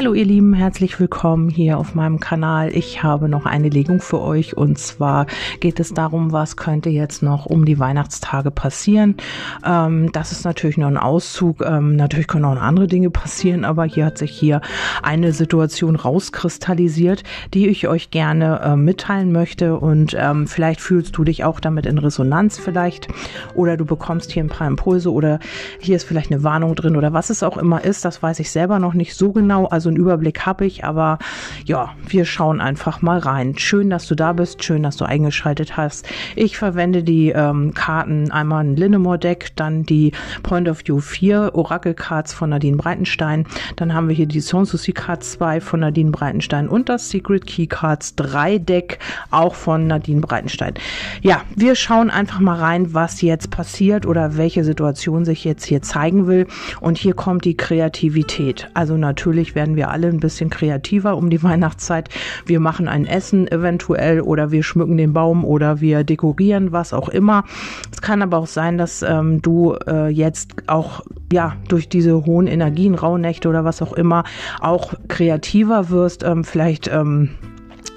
Hallo ihr Lieben, herzlich willkommen hier auf meinem Kanal. Ich habe noch eine Legung für euch und zwar geht es darum, was könnte jetzt noch um die Weihnachtstage passieren. Ähm, das ist natürlich nur ein Auszug. Ähm, natürlich können auch andere Dinge passieren, aber hier hat sich hier eine Situation rauskristallisiert, die ich euch gerne äh, mitteilen möchte und ähm, vielleicht fühlst du dich auch damit in Resonanz vielleicht oder du bekommst hier ein paar Impulse oder hier ist vielleicht eine Warnung drin oder was es auch immer ist. Das weiß ich selber noch nicht so genau. Also einen Überblick habe ich, aber ja, wir schauen einfach mal rein. Schön, dass du da bist, schön, dass du eingeschaltet hast. Ich verwende die ähm, Karten einmal ein Linnemore-Deck, dann die Point of View 4 Oracle-Cards von Nadine Breitenstein, dann haben wir hier die Sanssouci Cards 2 von Nadine Breitenstein und das Secret Key Cards 3 Deck auch von Nadine Breitenstein. Ja, wir schauen einfach mal rein, was jetzt passiert oder welche Situation sich jetzt hier zeigen will. Und hier kommt die Kreativität. Also natürlich werden wir wir alle ein bisschen kreativer um die Weihnachtszeit. Wir machen ein Essen eventuell oder wir schmücken den Baum oder wir dekorieren, was auch immer. Es kann aber auch sein, dass ähm, du äh, jetzt auch ja durch diese hohen Energien, Rauhnächte oder was auch immer auch kreativer wirst. Ähm, vielleicht ähm,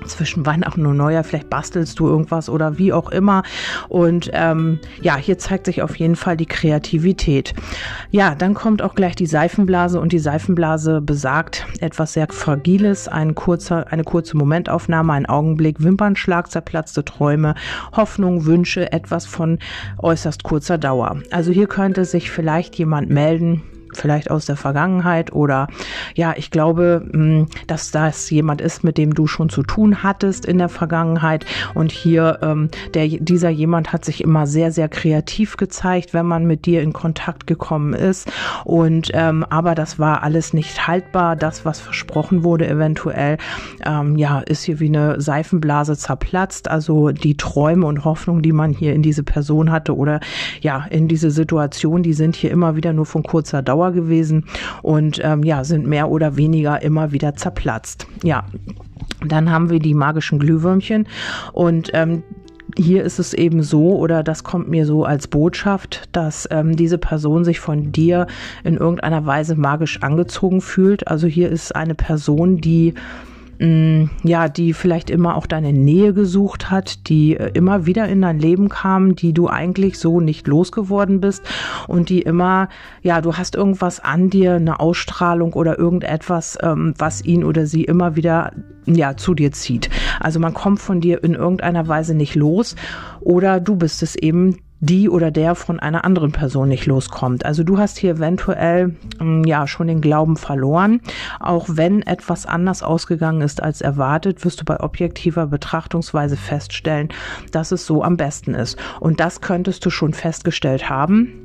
zwischen Weihnachten und Neujahr, vielleicht bastelst du irgendwas oder wie auch immer. Und ähm, ja, hier zeigt sich auf jeden Fall die Kreativität. Ja, dann kommt auch gleich die Seifenblase und die Seifenblase besagt etwas sehr Fragiles, ein kurzer, eine kurze Momentaufnahme, ein Augenblick, Wimpernschlag, zerplatzte Träume, Hoffnung, Wünsche, etwas von äußerst kurzer Dauer. Also hier könnte sich vielleicht jemand melden, vielleicht aus der Vergangenheit oder ja, ich glaube, mm, dass das jemand ist, mit dem du schon zu tun hattest in der Vergangenheit. Und hier ähm, der dieser jemand hat sich immer sehr sehr kreativ gezeigt, wenn man mit dir in Kontakt gekommen ist. Und ähm, aber das war alles nicht haltbar, das was versprochen wurde eventuell ähm, ja ist hier wie eine Seifenblase zerplatzt, also die Träume und Hoffnung, die man hier in diese Person hatte oder ja in diese Situation, die sind hier immer wieder nur von kurzer Dauer Dauer gewesen und ähm, ja, sind mehr oder weniger immer wieder zerplatzt. Ja, dann haben wir die magischen Glühwürmchen und ähm, hier ist es eben so, oder das kommt mir so als Botschaft, dass ähm, diese Person sich von dir in irgendeiner Weise magisch angezogen fühlt. Also hier ist eine Person, die ja, die vielleicht immer auch deine Nähe gesucht hat, die äh, immer wieder in dein Leben kam, die du eigentlich so nicht losgeworden bist und die immer, ja, du hast irgendwas an dir, eine Ausstrahlung oder irgendetwas, ähm, was ihn oder sie immer wieder ja zu dir zieht. Also man kommt von dir in irgendeiner Weise nicht los oder du bist es eben, die oder der von einer anderen Person nicht loskommt. Also du hast hier eventuell mm, ja schon den Glauben verloren. Auch wenn etwas anders ausgegangen ist als erwartet, wirst du bei objektiver Betrachtungsweise feststellen, dass es so am besten ist. Und das könntest du schon festgestellt haben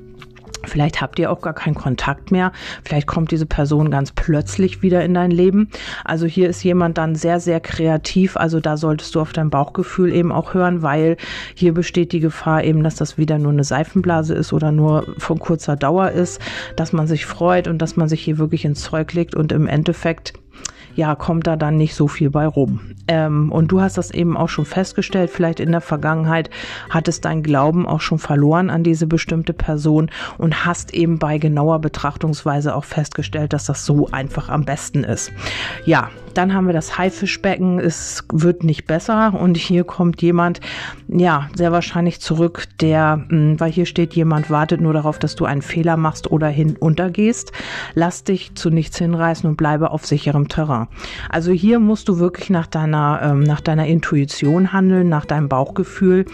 Vielleicht habt ihr auch gar keinen Kontakt mehr. Vielleicht kommt diese Person ganz plötzlich wieder in dein Leben. Also hier ist jemand dann sehr, sehr kreativ. Also da solltest du auf dein Bauchgefühl eben auch hören, weil hier besteht die Gefahr eben, dass das wieder nur eine Seifenblase ist oder nur von kurzer Dauer ist, dass man sich freut und dass man sich hier wirklich ins Zeug legt und im Endeffekt ja, kommt da dann nicht so viel bei rum. Ähm, und du hast das eben auch schon festgestellt, vielleicht in der Vergangenheit hattest dein Glauben auch schon verloren an diese bestimmte Person und hast eben bei genauer Betrachtungsweise auch festgestellt, dass das so einfach am besten ist. Ja, dann haben wir das Haifischbecken. Es wird nicht besser und hier kommt jemand, ja, sehr wahrscheinlich zurück, der, hm, weil hier steht, jemand wartet nur darauf, dass du einen Fehler machst oder hinuntergehst. Lass dich zu nichts hinreißen und bleibe auf sicherem Terrain. Also hier musst du wirklich nach deiner, ähm, nach deiner Intuition handeln, nach deinem Bauchgefühl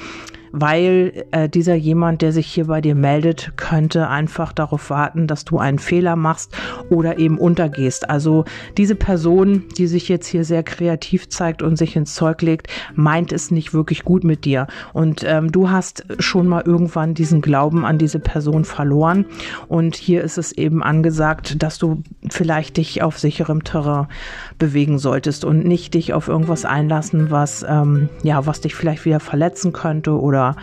weil äh, dieser jemand, der sich hier bei dir meldet, könnte einfach darauf warten, dass du einen Fehler machst oder eben untergehst. Also diese Person, die sich jetzt hier sehr kreativ zeigt und sich ins Zeug legt, meint es nicht wirklich gut mit dir. Und ähm, du hast schon mal irgendwann diesen Glauben an diese Person verloren. Und hier ist es eben angesagt, dass du vielleicht dich auf sicherem Terrain bewegen solltest und nicht dich auf irgendwas einlassen, was ähm, ja, was dich vielleicht wieder verletzen könnte oder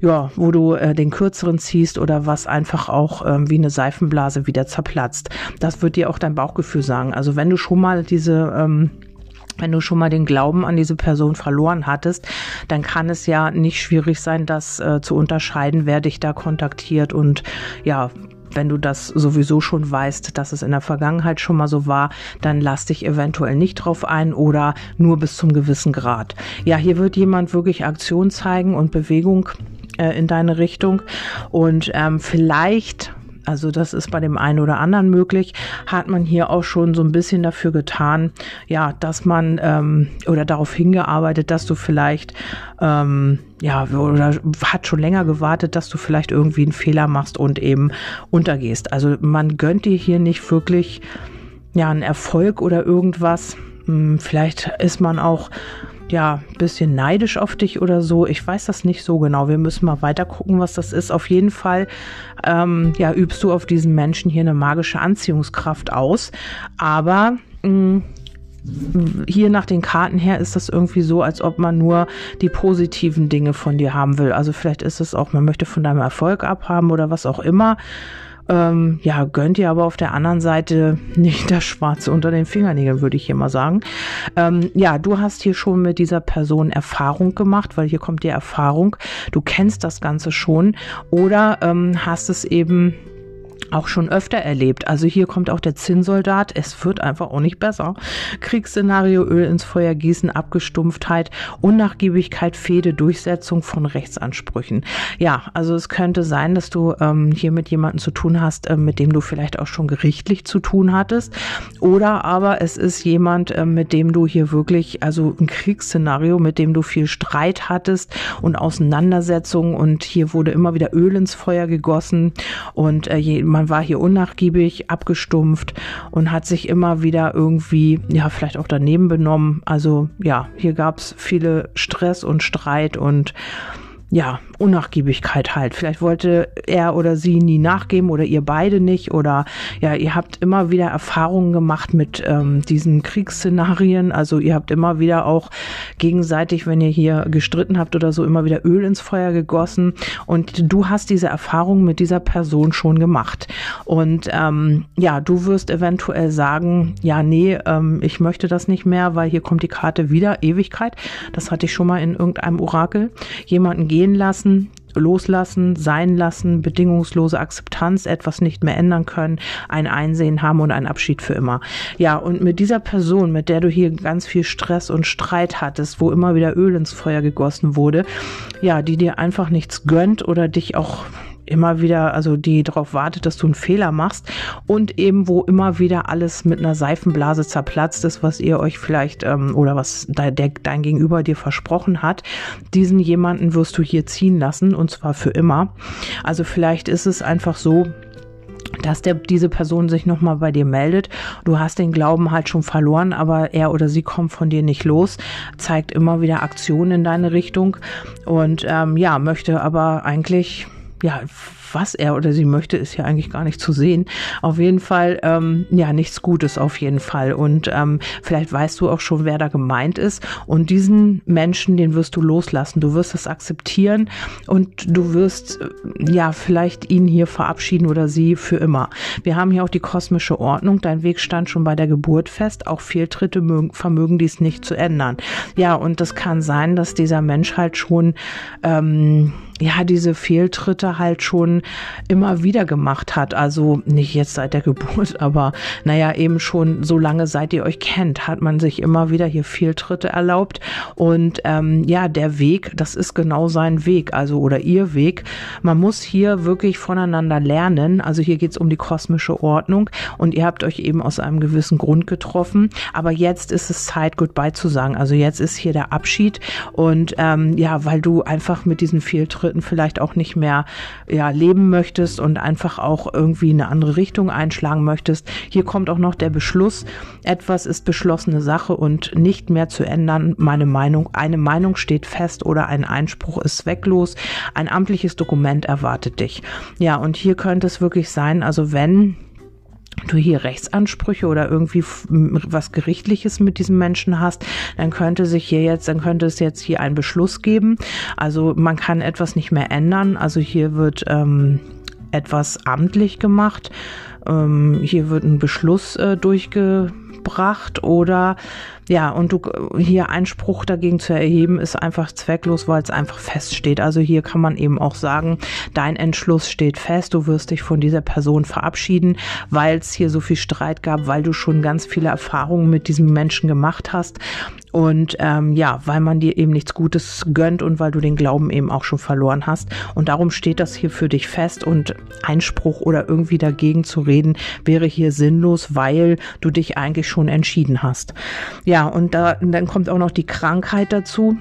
ja, wo du äh, den kürzeren ziehst oder was einfach auch ähm, wie eine Seifenblase wieder zerplatzt. Das wird dir auch dein Bauchgefühl sagen. Also wenn du schon mal diese ähm, wenn du schon mal den Glauben an diese Person verloren hattest, dann kann es ja nicht schwierig sein, das äh, zu unterscheiden, wer dich da kontaktiert und ja, wenn du das sowieso schon weißt, dass es in der Vergangenheit schon mal so war, dann lass dich eventuell nicht drauf ein oder nur bis zum gewissen Grad. Ja, hier wird jemand wirklich Aktion zeigen und Bewegung äh, in deine Richtung und ähm, vielleicht also das ist bei dem einen oder anderen möglich, hat man hier auch schon so ein bisschen dafür getan, ja, dass man ähm, oder darauf hingearbeitet, dass du vielleicht ähm, ja oder hat schon länger gewartet, dass du vielleicht irgendwie einen Fehler machst und eben untergehst. Also man gönnt dir hier nicht wirklich ja einen Erfolg oder irgendwas. Hm, vielleicht ist man auch ja, bisschen neidisch auf dich oder so. Ich weiß das nicht so genau. Wir müssen mal weiter gucken, was das ist. Auf jeden Fall, ähm, ja, übst du auf diesen Menschen hier eine magische Anziehungskraft aus. Aber mh, mm, hier nach den Karten her ist das irgendwie so, als ob man nur die positiven Dinge von dir haben will. Also vielleicht ist es auch, man möchte von deinem Erfolg abhaben oder was auch immer. Ähm, ja, gönnt ihr aber auf der anderen Seite nicht das Schwarze unter den Fingernägeln, würde ich hier mal sagen. Ähm, ja, du hast hier schon mit dieser Person Erfahrung gemacht, weil hier kommt die Erfahrung. Du kennst das Ganze schon oder ähm, hast es eben auch schon öfter erlebt. Also hier kommt auch der Zinnsoldat. Es wird einfach auch nicht besser. Kriegsszenario, Öl ins Feuer gießen, Abgestumpftheit, Unnachgiebigkeit, Fehde, Durchsetzung von Rechtsansprüchen. Ja, also es könnte sein, dass du ähm, hier mit jemandem zu tun hast, äh, mit dem du vielleicht auch schon gerichtlich zu tun hattest. Oder aber es ist jemand, äh, mit dem du hier wirklich, also ein Kriegsszenario, mit dem du viel Streit hattest und Auseinandersetzungen und hier wurde immer wieder Öl ins Feuer gegossen und äh, je, man war hier unnachgiebig, abgestumpft und hat sich immer wieder irgendwie, ja, vielleicht auch daneben benommen. Also ja, hier gab es viele Stress und Streit und ja, Unnachgiebigkeit halt. Vielleicht wollte er oder sie nie nachgeben oder ihr beide nicht oder ja, ihr habt immer wieder Erfahrungen gemacht mit ähm, diesen Kriegsszenarien. Also ihr habt immer wieder auch gegenseitig, wenn ihr hier gestritten habt oder so, immer wieder Öl ins Feuer gegossen und du hast diese Erfahrung mit dieser Person schon gemacht. Und ähm, ja, du wirst eventuell sagen, ja, nee, ähm, ich möchte das nicht mehr, weil hier kommt die Karte wieder, Ewigkeit. Das hatte ich schon mal in irgendeinem Orakel. Jemanden gehen lassen, loslassen, sein lassen, bedingungslose Akzeptanz, etwas nicht mehr ändern können, ein Einsehen haben und ein Abschied für immer. Ja, und mit dieser Person, mit der du hier ganz viel Stress und Streit hattest, wo immer wieder Öl ins Feuer gegossen wurde, ja, die dir einfach nichts gönnt oder dich auch immer wieder, also die darauf wartet, dass du einen Fehler machst und eben wo immer wieder alles mit einer Seifenblase zerplatzt ist, was ihr euch vielleicht ähm, oder was de, der, dein Gegenüber dir versprochen hat. Diesen jemanden wirst du hier ziehen lassen und zwar für immer. Also vielleicht ist es einfach so, dass der, diese Person sich nochmal bei dir meldet. Du hast den Glauben halt schon verloren, aber er oder sie kommt von dir nicht los, zeigt immer wieder Aktionen in deine Richtung und ähm, ja, möchte aber eigentlich ja, was er oder sie möchte, ist ja eigentlich gar nicht zu sehen. Auf jeden Fall, ähm, ja, nichts Gutes auf jeden Fall. Und ähm, vielleicht weißt du auch schon, wer da gemeint ist. Und diesen Menschen, den wirst du loslassen. Du wirst es akzeptieren und du wirst, äh, ja, vielleicht ihn hier verabschieden oder sie für immer. Wir haben hier auch die kosmische Ordnung. Dein Weg stand schon bei der Geburt fest. Auch Fehltritte mögen, vermögen dies nicht zu ändern. Ja, und das kann sein, dass dieser Mensch halt schon, ähm, ja, diese Fehltritte halt schon immer wieder gemacht hat. Also nicht jetzt seit der Geburt, aber naja, eben schon so lange seit ihr euch kennt, hat man sich immer wieder hier Fehltritte erlaubt. Und ähm, ja, der Weg, das ist genau sein Weg, also oder ihr Weg. Man muss hier wirklich voneinander lernen. Also hier geht's um die kosmische Ordnung und ihr habt euch eben aus einem gewissen Grund getroffen. Aber jetzt ist es Zeit, Goodbye zu sagen. Also jetzt ist hier der Abschied und ähm, ja, weil du einfach mit diesen Fehltritten vielleicht auch nicht mehr ja leben möchtest und einfach auch irgendwie eine andere Richtung einschlagen möchtest. Hier kommt auch noch der Beschluss, etwas ist beschlossene Sache und nicht mehr zu ändern. Meine Meinung, eine Meinung steht fest oder ein Einspruch ist zwecklos. Ein amtliches Dokument erwartet dich. Ja, und hier könnte es wirklich sein, also wenn du hier Rechtsansprüche oder irgendwie was Gerichtliches mit diesem Menschen hast, dann könnte sich hier jetzt, dann könnte es jetzt hier einen Beschluss geben. Also man kann etwas nicht mehr ändern. Also hier wird ähm, etwas amtlich gemacht. Ähm, hier wird ein Beschluss äh, durchge umgebracht oder ja, und du hier Einspruch dagegen zu erheben, ist einfach zwecklos, weil es einfach feststeht. Also hier kann man eben auch sagen, dein Entschluss steht fest, du wirst dich von dieser Person verabschieden, weil es hier so viel Streit gab, weil du schon ganz viele Erfahrungen mit diesem Menschen gemacht hast. Und ähm, ja, weil man dir eben nichts Gutes gönnt und weil du den Glauben eben auch schon verloren hast. Und darum steht das hier für dich fest und Einspruch oder irgendwie dagegen zu reden wäre hier sinnlos, weil du dich eigentlich schon entschieden hast. Ja, und, da, und dann kommt auch noch die Krankheit dazu.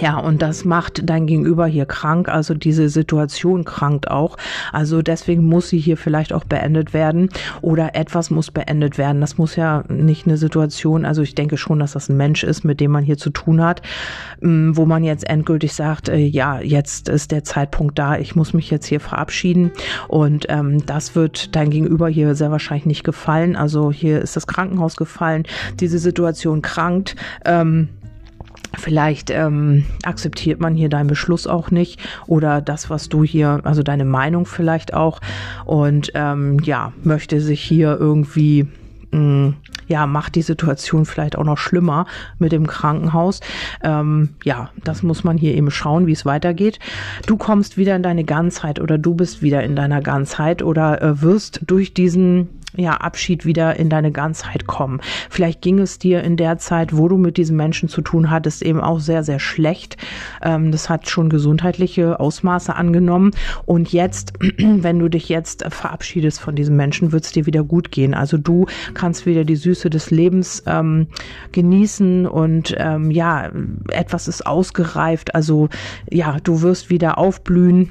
Ja, und das macht dein Gegenüber hier krank, also diese Situation krankt auch. Also deswegen muss sie hier vielleicht auch beendet werden oder etwas muss beendet werden. Das muss ja nicht eine Situation, also ich denke schon, dass das ein Mensch ist, mit dem man hier zu tun hat, mm, wo man jetzt endgültig sagt, äh, ja, jetzt ist der Zeitpunkt da, ich muss mich jetzt hier verabschieden und ähm, das wird dein Gegenüber hier sehr wahrscheinlich nicht gefallen. Also hier ist das Krankenhaus gefallen, diese Situation krankt. Ähm, Vielleicht ähm, akzeptiert man hier deinen Beschluss auch nicht oder das, was du hier, also deine Meinung vielleicht auch und ähm, ja, möchte sich hier irgendwie mh, mm, ja, macht die Situation vielleicht auch noch schlimmer mit dem Krankenhaus. Ähm, ja, das muss man hier eben schauen, wie es weitergeht. Du kommst wieder in deine Ganzheit oder du bist wieder in deiner Ganzheit oder äh, wirst durch diesen ja, Abschied wieder in deine Ganzheit kommen. Vielleicht ging es dir in der Zeit, wo du mit diesen Menschen zu tun hattest, eben auch sehr, sehr schlecht. Ähm, das hat schon gesundheitliche Ausmaße angenommen. Und jetzt, wenn du dich jetzt verabschiedest von diesen Menschen, wird es dir wieder gut gehen. Also du kannst wieder die Süße des Lebens ähm, genießen und ähm, ja, etwas ist ausgereift. Also ja, du wirst wieder aufblühen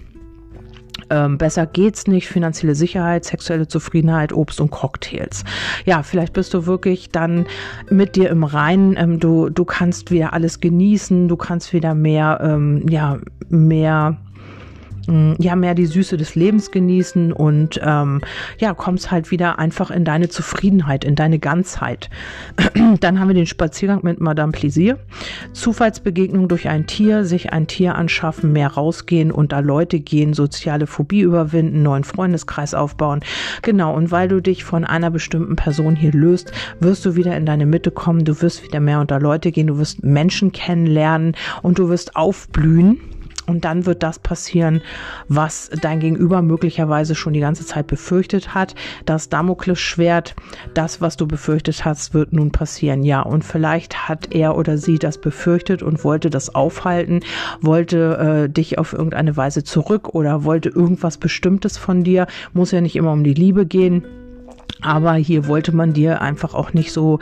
ähm, besser geht's nicht, finanzielle Sicherheit, sexuelle Zufriedenheit, Obst und Cocktails. Ja, vielleicht bist du wirklich dann mit dir im Reinen. Ähm, du, du kannst wieder alles genießen, du kannst wieder mehr, ähm, ja, mehr ja mehr die Süße des Lebens genießen und ähm, ja, kommst halt wieder einfach in deine Zufriedenheit, in deine Ganzheit. Dann haben wir den Spaziergang mit Madame Plaisir. Zufallsbegegnung durch ein Tier, sich ein Tier anschaffen, mehr rausgehen, unter Leute gehen, soziale Phobie überwinden, neuen Freundeskreis aufbauen. Genau, und weil du dich von einer bestimmten Person hier löst, wirst du wieder in deine Mitte kommen, du wirst wieder mehr unter Leute gehen, du wirst Menschen kennenlernen und du wirst aufblühen und dann wird das passieren, was dein Gegenüber möglicherweise schon die ganze Zeit befürchtet hat. Das Damoklesschwert, das, was du befürchtet hast, wird nun passieren. Ja, und vielleicht hat er oder sie das befürchtet und wollte das aufhalten, wollte äh, dich auf irgendeine Weise zurück oder wollte irgendwas Bestimmtes von dir. Muss ja nicht immer um die Liebe gehen aber hier wollte man dir einfach auch nicht so,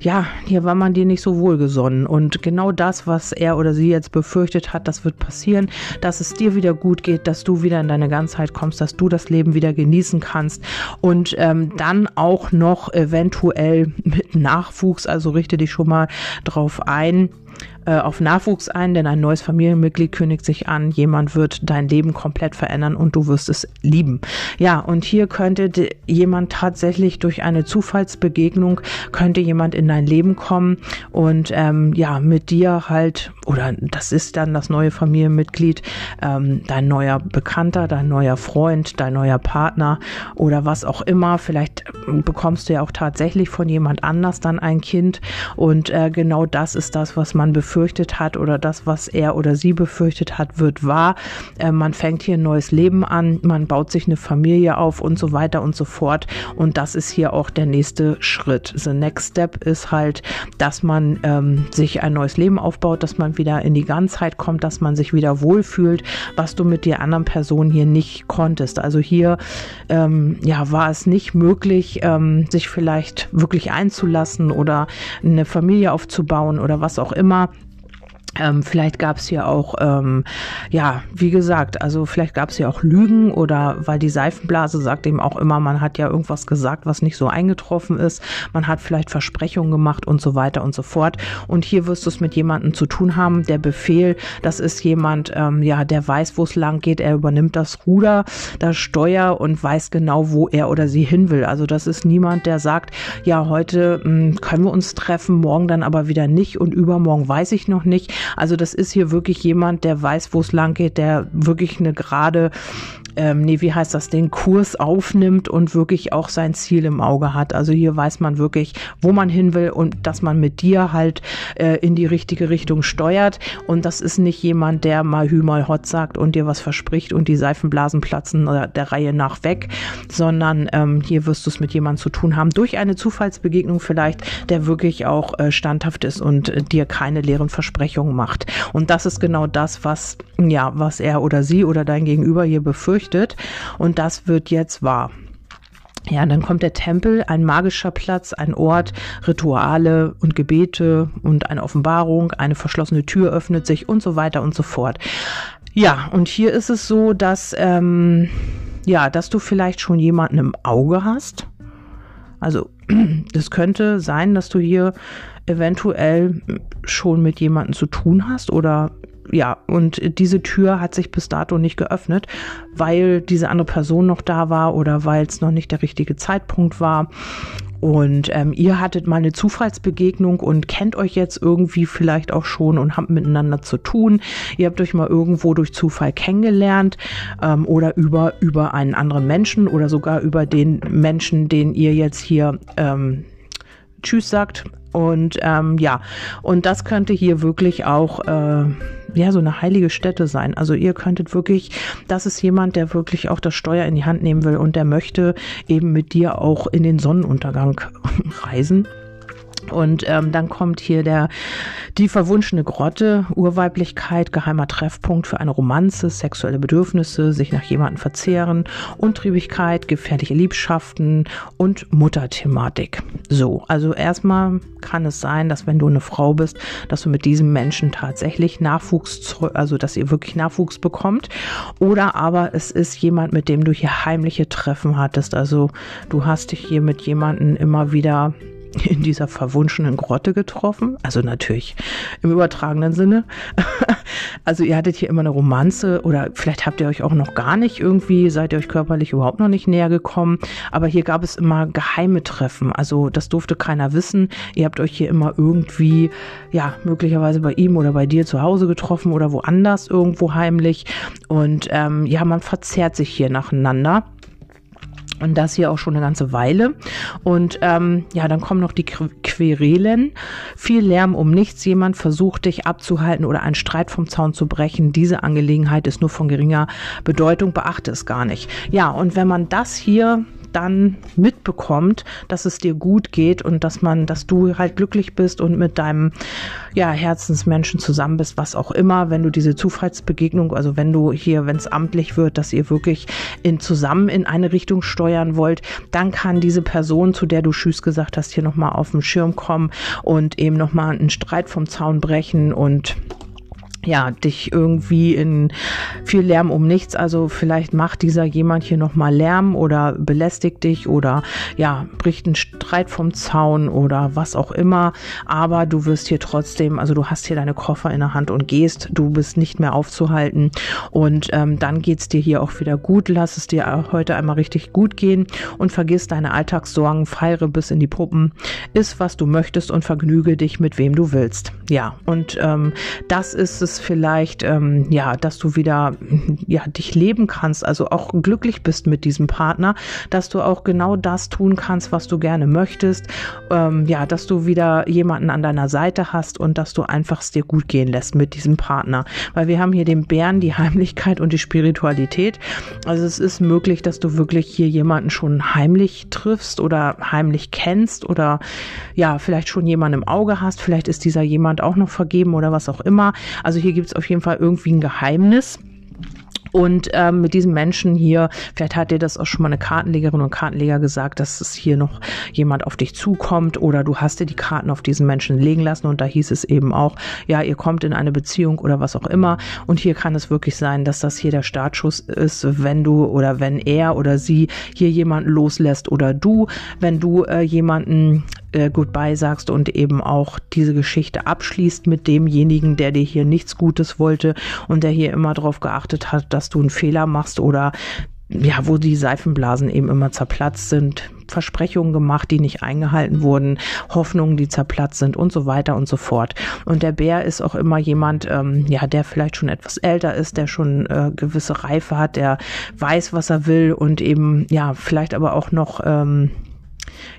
ja, hier war man dir nicht so wohlgesonnen. Und genau das, was er oder sie jetzt befürchtet hat, das wird passieren, dass es dir wieder gut geht, dass du wieder in deine Ganzheit kommst, dass du das Leben wieder genießen kannst. Und ähm, dann auch noch eventuell mit Nachwuchs, also richte dich schon mal drauf ein, äh, auf Nachwuchs ein, denn ein neues Familienmitglied kündigt sich an. Jemand wird dein Leben komplett verändern und du wirst es lieben. Ja, und hier könnte jemand tatsächlich durch eine Zufallsbegegnung könnte jemand in dein Leben kommen und ähm, ja mit dir halt oder das ist dann das neue Familienmitglied, ähm, dein neuer Bekannter, dein neuer Freund, dein neuer Partner oder was auch immer. Vielleicht bekommst du ja auch tatsächlich von jemand anders dann ein Kind und äh, genau das ist das, was man befürchtet befürchtet hat oder das, was er oder sie befürchtet hat, wird wahr. Äh, man fängt hier ein neues Leben an, man baut sich eine Familie auf und so weiter und so fort. Und das ist hier auch der nächste Schritt. The next step ist halt, dass man ähm, sich ein neues Leben aufbaut, dass man wieder in die Ganzheit kommt, dass man sich wieder wohlfühlt, was du mit der anderen Person hier nicht konntest. Also hier ähm, ja, war es nicht möglich, ähm, sich vielleicht wirklich einzulassen oder eine Familie aufzubauen oder was auch immer. Ähm, vielleicht gab es hier auch, ähm, ja, wie gesagt, also vielleicht gab es hier auch Lügen oder weil die Seifenblase sagt eben auch immer, man hat ja irgendwas gesagt, was nicht so eingetroffen ist. Man hat vielleicht Versprechungen gemacht und so weiter und so fort. Und hier wirst du es mit jemandem zu tun haben. Der Befehl, das ist jemand, ähm, ja, der weiß, wo es lang geht. Er übernimmt das Ruder, das Steuer und weiß genau, wo er oder sie hin will. Also das ist niemand, der sagt, ja, heute mh, hm, können wir uns treffen, morgen dann aber wieder nicht und übermorgen weiß ich noch nicht Also das ist hier wirklich jemand, der weiß, wo es lang geht, der wirklich eine gerade ähm, nee, wie heißt das, den Kurs aufnimmt und wirklich auch sein Ziel im Auge hat. Also hier weiß man wirklich, wo man hin will und dass man mit dir halt äh, in die richtige Richtung steuert. Und das ist nicht jemand, der mal Hü mal Hot sagt und dir was verspricht und die Seifenblasen platzen der, der Reihe nach weg, sondern ähm, hier wirst du es mit jemandem zu tun haben, durch eine Zufallsbegegnung vielleicht, der wirklich auch äh, standhaft ist und äh, dir keine leeren Versprechungen macht. Und das ist genau das, was, ja, was er oder sie oder dein Gegenüber hier befürchtet und das wird jetzt wahr. Ja, dann kommt der Tempel, ein magischer Platz, ein Ort, Rituale und Gebete und eine Offenbarung, eine verschlossene Tür öffnet sich und so weiter und so fort. Ja, und hier ist es so, dass, ähm, ja, dass du vielleicht schon jemanden im Auge hast. Also, es könnte sein, dass du hier eventuell schon mit jemandem zu tun hast oder ja, und diese Tür hat sich bis dato nicht geöffnet, weil diese andere Person noch da war oder weil es noch nicht der richtige Zeitpunkt war. Und ähm, ihr hattet mal eine Zufallsbegegnung und kennt euch jetzt irgendwie vielleicht auch schon und habt miteinander zu tun. Ihr habt euch mal irgendwo durch Zufall kennengelernt ähm, oder über, über einen anderen Menschen oder sogar über den Menschen, den ihr jetzt hier ähm, Tschüss sagt. Und ähm, ja, und das könnte hier wirklich auch äh, ja so eine heilige Stätte sein. Also ihr könntet wirklich, das ist jemand, der wirklich auch das Steuer in die Hand nehmen will und der möchte eben mit dir auch in den Sonnenuntergang reisen. Und ähm, dann kommt hier der die verwunschene Grotte, Urweiblichkeit, geheimer Treffpunkt für eine Romanze, sexuelle Bedürfnisse, sich nach jemandem verzehren, Untriebigkeit, gefährliche Liebschaften und Mutterthematik. So, also erstmal kann es sein, dass wenn du eine Frau bist, dass du mit diesem Menschen tatsächlich Nachwuchs, also dass ihr wirklich Nachwuchs bekommt. Oder aber es ist jemand, mit dem du hier heimliche Treffen hattest. Also du hast dich hier mit jemandem immer wieder in dieser verwunschenen Grotte getroffen. Also natürlich im übertragenen Sinne. also ihr hattet hier immer eine Romanze oder vielleicht habt ihr euch auch noch gar nicht irgendwie, seid ihr euch körperlich überhaupt noch nicht näher gekommen. Aber hier gab es immer geheime Treffen. Also das durfte keiner wissen. Ihr habt euch hier immer irgendwie, ja, möglicherweise bei ihm oder bei dir zu Hause getroffen oder woanders irgendwo heimlich. Und ähm, ja, man verzehrt sich hier nacheinander. Und das hier auch schon eine ganze Weile. Und ähm, ja, dann kommen noch die Querelen. Viel Lärm um nichts. Jemand versucht dich abzuhalten oder einen Streit vom Zaun zu brechen. Diese Angelegenheit ist nur von geringer Bedeutung. Beachte es gar nicht. Ja, und wenn man das hier dann mitbekommt, dass es dir gut geht und dass man, dass du halt glücklich bist und mit deinem ja, Herzensmenschen zusammen bist, was auch immer, wenn du diese Zufallsbegegnung, also wenn du hier, wenn es amtlich wird, dass ihr wirklich in, zusammen in eine Richtung steuern wollt, dann kann diese Person, zu der du Tschüss gesagt hast, hier nochmal auf den Schirm kommen und eben nochmal einen Streit vom Zaun brechen und ja, dich irgendwie in viel Lärm um nichts. Also vielleicht macht dieser jemand hier nochmal Lärm oder belästigt dich oder ja, bricht einen Streit vom Zaun oder was auch immer. Aber du wirst hier trotzdem, also du hast hier deine Koffer in der Hand und gehst, du bist nicht mehr aufzuhalten. Und ähm, dann geht's dir hier auch wieder gut. Lass es dir heute einmal richtig gut gehen und vergiss deine Alltagssorgen, feiere bis in die Puppen, iss, was du möchtest und vergnüge dich mit wem du willst. Ja, und ähm, das ist es es vielleicht, ähm, ja, dass du wieder, ja, dich leben kannst, also auch glücklich bist mit diesem Partner, dass du auch genau das tun kannst, was du gerne möchtest, ähm, ja, dass du wieder jemanden an deiner Seite hast und dass du einfach es dir gut gehen lässt mit diesem Partner, weil wir haben hier den Bären, die Heimlichkeit und die Spiritualität. Also es ist möglich, dass du wirklich hier jemanden schon heimlich triffst oder heimlich kennst oder ja, vielleicht schon jemanden im Auge hast, vielleicht ist dieser jemand auch noch vergeben oder was auch immer. Also hier gibt es auf jeden Fall irgendwie ein Geheimnis. Und ähm, mit diesem Menschen hier, vielleicht hat dir das auch schon mal eine Kartenlegerin und Kartenleger gesagt, dass es hier noch jemand auf dich zukommt oder du hast dir die Karten auf diesen Menschen legen lassen und da hieß es eben auch, ja, ihr kommt in eine Beziehung oder was auch immer. Und hier kann es wirklich sein, dass das hier der Startschuss ist, wenn du oder wenn er oder sie hier jemanden loslässt oder du, wenn du äh, jemanden äh, Goodbye sagst und eben auch diese Geschichte abschließt mit demjenigen, der dir hier nichts Gutes wollte und der hier immer darauf geachtet hat, dass du einen Fehler machst oder ja, wo die Seifenblasen eben immer zerplatzt sind, Versprechungen gemacht, die nicht eingehalten wurden, Hoffnungen, die zerplatzt sind und so weiter und so fort. Und der Bär ist auch immer jemand, ähm, ja, der vielleicht schon etwas älter ist, der schon äh, gewisse Reife hat, der weiß, was er will und eben, ja, vielleicht aber auch noch, ähm,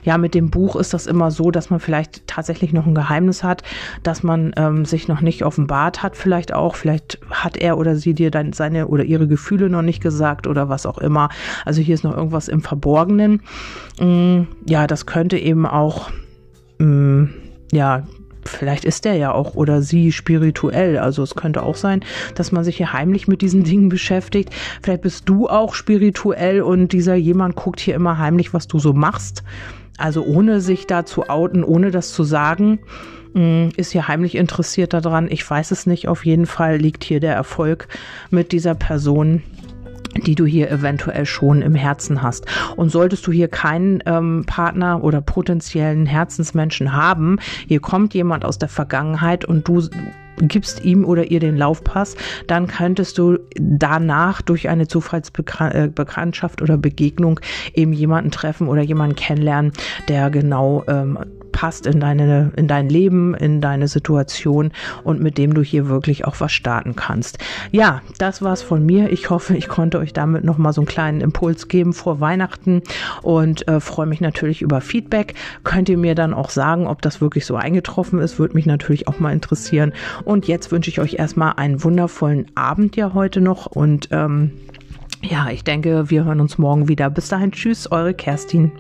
ja, mit dem Buch ist das immer so, dass man vielleicht tatsächlich noch ein Geheimnis hat, dass man ähm, sich noch nicht offenbart hat, vielleicht auch. Vielleicht hat er oder sie dir dann seine oder ihre Gefühle noch nicht gesagt oder was auch immer. Also hier ist noch irgendwas im Verborgenen. Mm, ja, das könnte eben auch, mm, ja, vielleicht ist der ja auch oder sie spirituell. Also es könnte auch sein, dass man sich hier heimlich mit diesen Dingen beschäftigt. Vielleicht bist du auch spirituell und dieser jemand guckt hier immer heimlich, was du so machst. Also ohne sich da zu outen, ohne das zu sagen, mm, ist hier heimlich interessiert daran. Ich weiß es nicht. Auf jeden Fall liegt hier der Erfolg mit dieser Person die du hier eventuell schon im Herzen hast. Und solltest du hier keinen ähm, Partner oder potenziellen Herzensmenschen haben, hier kommt jemand aus der Vergangenheit und du gibst ihm oder ihr den Laufpass, dann könntest du danach durch eine Zufallsbekanntschaft oder Begegnung eben jemanden treffen oder jemanden kennenlernen, der genau ähm, passt in deine, in dein Leben, in deine Situation und mit dem du hier wirklich auch was starten kannst. Ja, das war's von mir. Ich hoffe, ich konnte euch damit nochmal so einen kleinen Impuls geben vor Weihnachten und äh, freue mich natürlich über Feedback. Könnt ihr mir dann auch sagen, ob das wirklich so eingetroffen ist, würde mich natürlich auch mal interessieren. Und jetzt wünsche ich euch erstmal einen wundervollen Abend ja heute noch und ähm, ja, ich denke, wir hören uns morgen wieder. Bis dahin, tschüss, eure Kerstin.